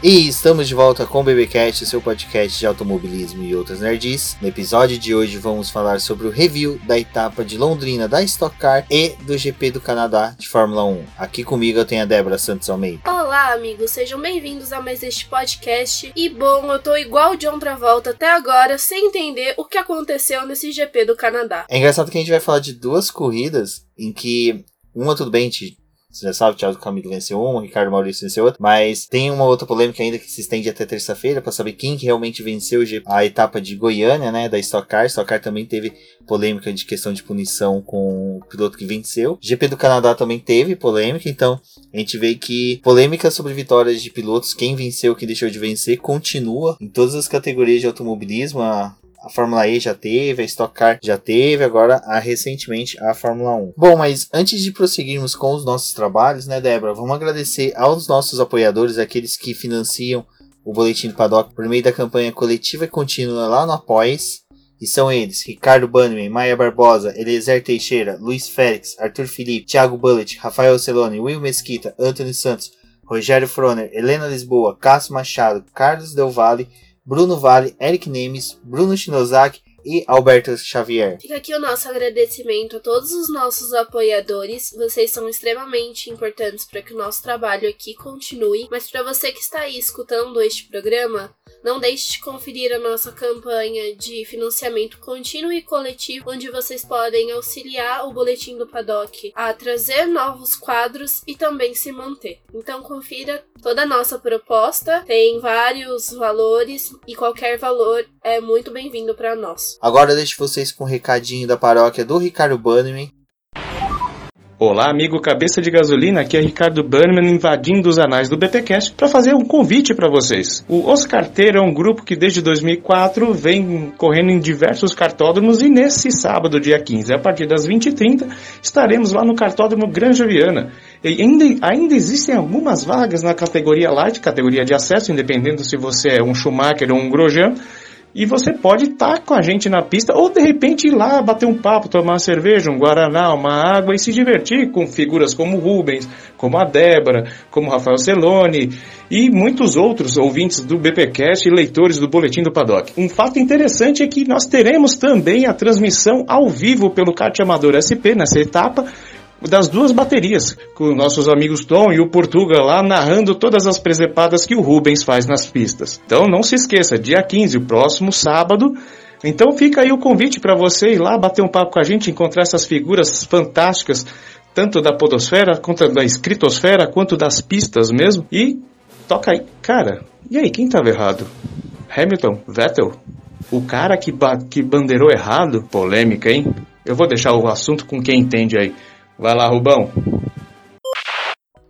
E estamos de volta com o BBcast, seu podcast de automobilismo e outras nerds. No episódio de hoje vamos falar sobre o review da etapa de Londrina da Stock Car e do GP do Canadá de Fórmula 1. Aqui comigo eu tenho a Débora Santos Almeida. Olá, amigos, sejam bem-vindos a mais este podcast. E bom, eu tô igual de outra volta até agora, sem entender o que aconteceu nesse GP do Canadá. É engraçado que a gente vai falar de duas corridas em que uma tudo bem, te você já sabe, Thiago Camilo venceu um, Ricardo Maurício venceu outro. Mas tem uma outra polêmica ainda que se estende até terça-feira para saber quem que realmente venceu a etapa de Goiânia, né? Da Stock Car. Stock Car também teve polêmica de questão de punição com o piloto que venceu. GP do Canadá também teve polêmica, então a gente vê que polêmica sobre vitórias de pilotos, quem venceu, quem deixou de vencer, continua em todas as categorias de automobilismo. A a Fórmula E já teve, a Stock Car já teve, agora a, recentemente a Fórmula 1. Bom, mas antes de prosseguirmos com os nossos trabalhos, né, Débora, vamos agradecer aos nossos apoiadores, aqueles que financiam o Boletim do Paddock por meio da campanha coletiva e contínua lá no Apoies. E são eles: Ricardo Bannerman, Maia Barbosa, Eliezer Teixeira, Luiz Félix, Arthur Felipe, Thiago Bullet, Rafael Celone, Will Mesquita, Anthony Santos, Rogério Froner, Helena Lisboa, Cássio Machado, Carlos Del Valle Bruno Vale, Eric Nemes, Bruno Shinozaki e Alberto Xavier. Fica aqui o nosso agradecimento a todos os nossos apoiadores. Vocês são extremamente importantes para que o nosso trabalho aqui continue. Mas para você que está aí escutando este programa, não deixe de conferir a nossa campanha de financiamento contínuo e coletivo, onde vocês podem auxiliar o Boletim do Paddock a trazer novos quadros e também se manter. Então confira toda a nossa proposta, tem vários valores e qualquer valor é muito bem-vindo para nós. Agora deixo vocês com um recadinho da paróquia do Ricardo Bannerman, Olá, amigo cabeça de gasolina, aqui é Ricardo Bannerman invadindo os anais do BTcast para fazer um convite para vocês. O Os Carteiro é um grupo que desde 2004 vem correndo em diversos cartódromos e nesse sábado, dia 15, a partir das 20h30, estaremos lá no cartódromo Granja Viana. E ainda, ainda existem algumas vagas na categoria Light, categoria de acesso, independendo se você é um Schumacher ou um Grosjean. E você pode estar tá com a gente na pista ou de repente ir lá bater um papo, tomar uma cerveja, um guaraná, uma água e se divertir com figuras como Rubens, como a Débora, como Rafael Celone e muitos outros ouvintes do BPcast e leitores do Boletim do Paddock. Um fato interessante é que nós teremos também a transmissão ao vivo pelo kart amador SP nessa etapa das duas baterias, com nossos amigos Tom e o Portuga lá narrando todas as presepadas que o Rubens faz nas pistas. Então não se esqueça, dia 15, o próximo sábado. Então fica aí o convite para você ir lá bater um papo com a gente, encontrar essas figuras fantásticas, tanto da podosfera, quanto da escritosfera, quanto das pistas mesmo. E toca aí. Cara, e aí, quem estava errado? Hamilton? Vettel? O cara que, ba que bandeirou errado? Polêmica, hein? Eu vou deixar o assunto com quem entende aí. Vai lá, Rubão.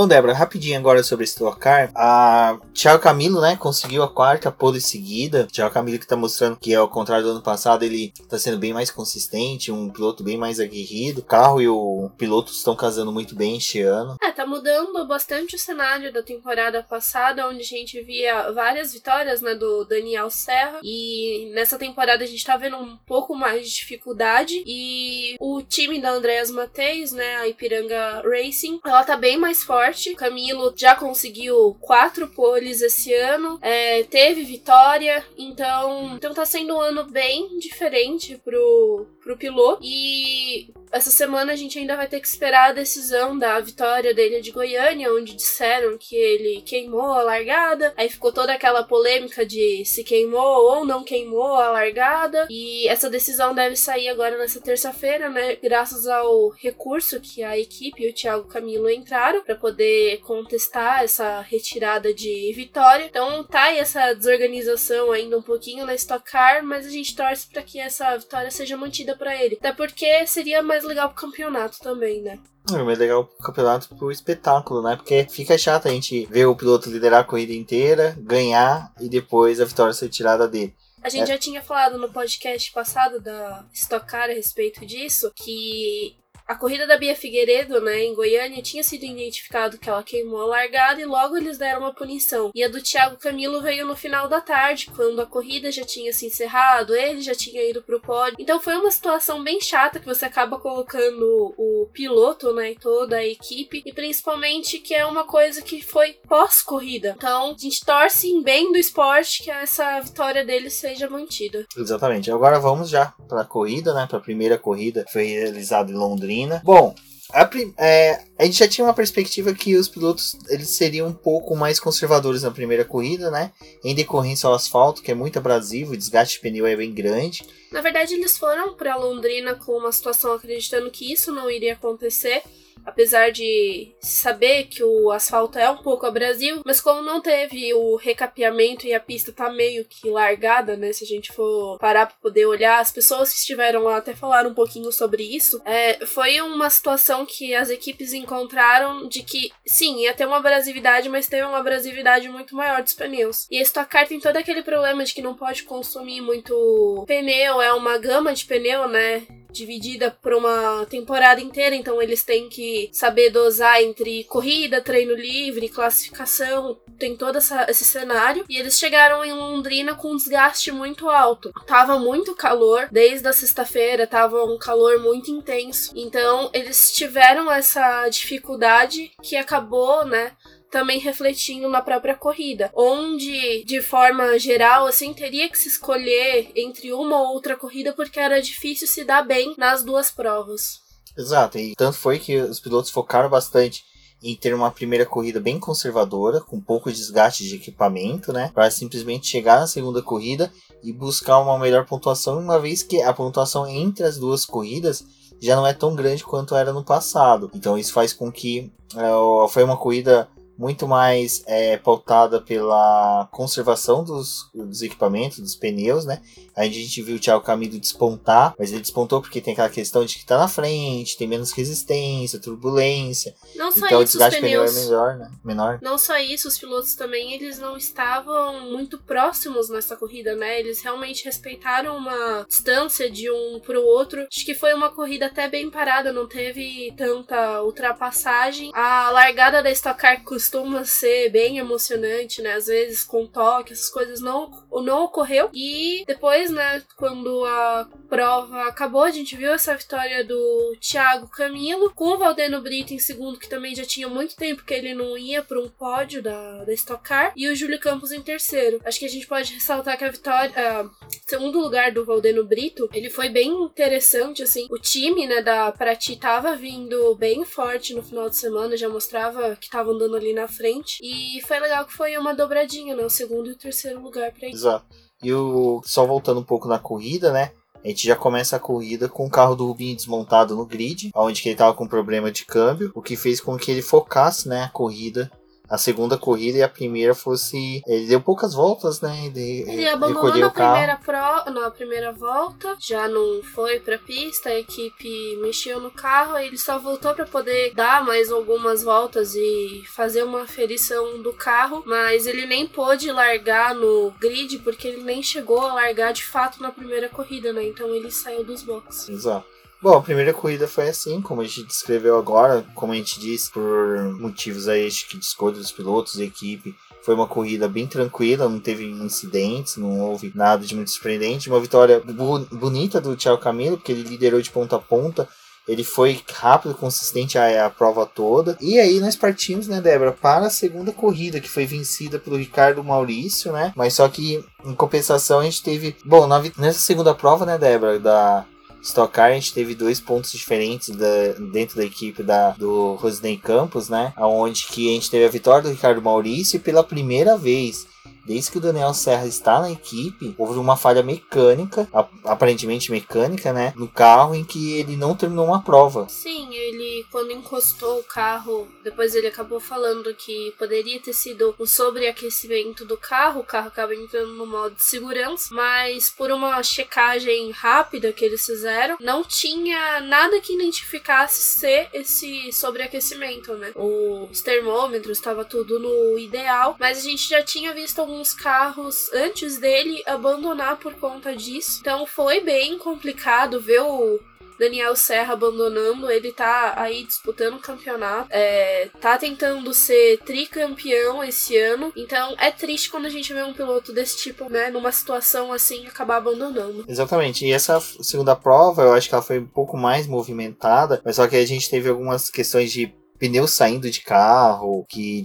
Bom, Débora, rapidinho agora sobre esse Car. A Thiago Camilo, né, conseguiu a quarta pole seguida. Thiago Camilo que tá mostrando que, ao contrário do ano passado, ele tá sendo bem mais consistente, um piloto bem mais aguerrido. O carro e o piloto estão casando muito bem este ano. É, tá mudando bastante o cenário da temporada passada, onde a gente via várias vitórias, né, do Daniel Serra. E nessa temporada a gente tá vendo um pouco mais de dificuldade. E o time da Andreas Mateis, né, a Ipiranga Racing, ela tá bem mais forte forte. Camilo já conseguiu quatro poles esse ano, é, teve vitória, então, então tá sendo um ano bem diferente pro, pro piloto. E essa semana a gente ainda vai ter que esperar a decisão da vitória dele de Goiânia, onde disseram que ele queimou a largada. Aí ficou toda aquela polêmica de se queimou ou não queimou a largada. E essa decisão deve sair agora nessa terça-feira, né? Graças ao recurso que a equipe e o Thiago Camilo entraram para poder contestar essa retirada de vitória. Então tá aí essa desorganização ainda um pouquinho na Stock Car, mas a gente torce para que essa vitória seja mantida para ele. Até porque seria mais mais legal pro campeonato também, né? É mais legal pro campeonato pro espetáculo, né? Porque fica chato a gente ver o piloto liderar a corrida inteira, ganhar e depois a vitória ser tirada dele. A gente é. já tinha falado no podcast passado da Stock Car a respeito disso, que a corrida da Bia Figueiredo, né, em Goiânia, tinha sido identificado que ela queimou a largada e logo eles deram uma punição. E a do Thiago Camilo veio no final da tarde, quando a corrida já tinha se encerrado, ele já tinha ido pro pódio. Então foi uma situação bem chata que você acaba colocando o piloto, né, e toda a equipe, e principalmente que é uma coisa que foi pós-corrida. Então, a gente torce em bem do esporte que essa vitória dele seja mantida. Exatamente. Agora vamos já para a corrida, né, para a primeira corrida que foi realizada em Londrina. Bom, a, é, a, gente já tinha uma perspectiva que os pilotos eles seriam um pouco mais conservadores na primeira corrida, né? Em decorrência ao asfalto, que é muito abrasivo, o desgaste de pneu é bem grande. Na verdade, eles foram para Londrina com uma situação acreditando que isso não iria acontecer apesar de saber que o asfalto é um pouco abrasivo, mas como não teve o recapeamento e a pista tá meio que largada, né? Se a gente for parar para poder olhar, as pessoas que estiveram lá até falaram um pouquinho sobre isso. É, foi uma situação que as equipes encontraram de que, sim, ia ter uma abrasividade, mas teve uma abrasividade muito maior dos pneus. E a Stock tem todo aquele problema de que não pode consumir muito pneu, é uma gama de pneu, né? dividida por uma temporada inteira, então eles têm que saber dosar entre corrida, treino livre, classificação, tem todo essa, esse cenário. E eles chegaram em Londrina com um desgaste muito alto. Tava muito calor, desde a sexta-feira tava um calor muito intenso. Então eles tiveram essa dificuldade que acabou, né? Também refletindo na própria corrida, onde de forma geral assim teria que se escolher entre uma ou outra corrida porque era difícil se dar bem nas duas provas. Exato, e tanto foi que os pilotos focaram bastante em ter uma primeira corrida bem conservadora, com pouco desgaste de equipamento, né? Para simplesmente chegar na segunda corrida e buscar uma melhor pontuação, uma vez que a pontuação entre as duas corridas já não é tão grande quanto era no passado. Então isso faz com que uh, foi uma corrida muito mais é, pautada pela conservação dos, dos equipamentos, dos pneus, né? A gente viu o Thiago Camilo despontar, mas ele despontou porque tem aquela questão de que tá na frente, tem menos resistência, turbulência. Não só então isso, o desgaste os pneus... pneu é menor, né? menor. Não só isso, os pilotos também, eles não estavam muito próximos nessa corrida, né? Eles realmente respeitaram uma distância de um pro outro. Acho que foi uma corrida até bem parada, não teve tanta ultrapassagem. A largada da Stock Car costuma ser bem emocionante, né? Às vezes com toque, essas coisas não, não ocorreu. E depois, né, quando a prova acabou, a gente viu essa vitória do Thiago Camilo, com o Valdeno Brito em segundo, que também já tinha muito tempo que ele não ia para um pódio da, da Stock Car, e o Júlio Campos em terceiro. Acho que a gente pode ressaltar que a vitória, uh, segundo lugar do Valdeno Brito, ele foi bem interessante, assim. O time, né, da Prati tava vindo bem forte no final de semana, já mostrava que tava andando ali na frente. E foi legal que foi uma dobradinha, né? O segundo e o terceiro lugar pra ele. Exato. E o só voltando um pouco na corrida, né? A gente já começa a corrida com o carro do Rubinho desmontado no grid, onde ele estava com problema de câmbio, o que fez com que ele focasse né, a corrida a segunda corrida e a primeira fosse. Ele deu poucas voltas, né? Ele, ele abandonou na primeira, pro, na primeira volta, já não foi pra pista, a equipe mexeu no carro, ele só voltou para poder dar mais algumas voltas e fazer uma ferição do carro, mas ele nem pôde largar no grid porque ele nem chegou a largar de fato na primeira corrida, né? Então ele saiu dos boxes. Exato. Bom, a primeira corrida foi assim, como a gente descreveu agora, como a gente disse, por motivos aí que de escolha dos pilotos e equipe. Foi uma corrida bem tranquila, não teve incidentes, não houve nada de muito surpreendente. Uma vitória bu bonita do Thiago Camilo, porque ele liderou de ponta a ponta. Ele foi rápido, consistente a, a, prova toda. E aí nós partimos, né, Débora, para a segunda corrida, que foi vencida pelo Ricardo Maurício, né? Mas só que, em compensação, a gente teve. Bom, na, nessa segunda prova, né, Débora, da Stock Car a gente teve dois pontos diferentes da, dentro da equipe da, do Rosinei Campos, né? Onde que a gente teve a vitória do Ricardo Maurício pela primeira vez desde que o Daniel Serra está na equipe, houve uma falha mecânica, aparentemente mecânica, né, no carro em que ele não terminou uma prova. Sim, ele quando encostou o carro, depois ele acabou falando que poderia ter sido um sobreaquecimento do carro, o carro acaba entrando no modo de segurança, mas por uma checagem rápida que eles fizeram, não tinha nada que identificasse ser esse sobreaquecimento, né? Os termômetros estava tudo no ideal, mas a gente já tinha visto alguns carros antes dele abandonar por conta disso. Então foi bem complicado ver o Daniel Serra abandonando, ele tá aí disputando o campeonato, é, tá tentando ser tricampeão esse ano, então é triste quando a gente vê um piloto desse tipo, né, numa situação assim, acabar abandonando. Exatamente, e essa segunda prova, eu acho que ela foi um pouco mais movimentada, mas só que a gente teve algumas questões de pneu saindo de carro, que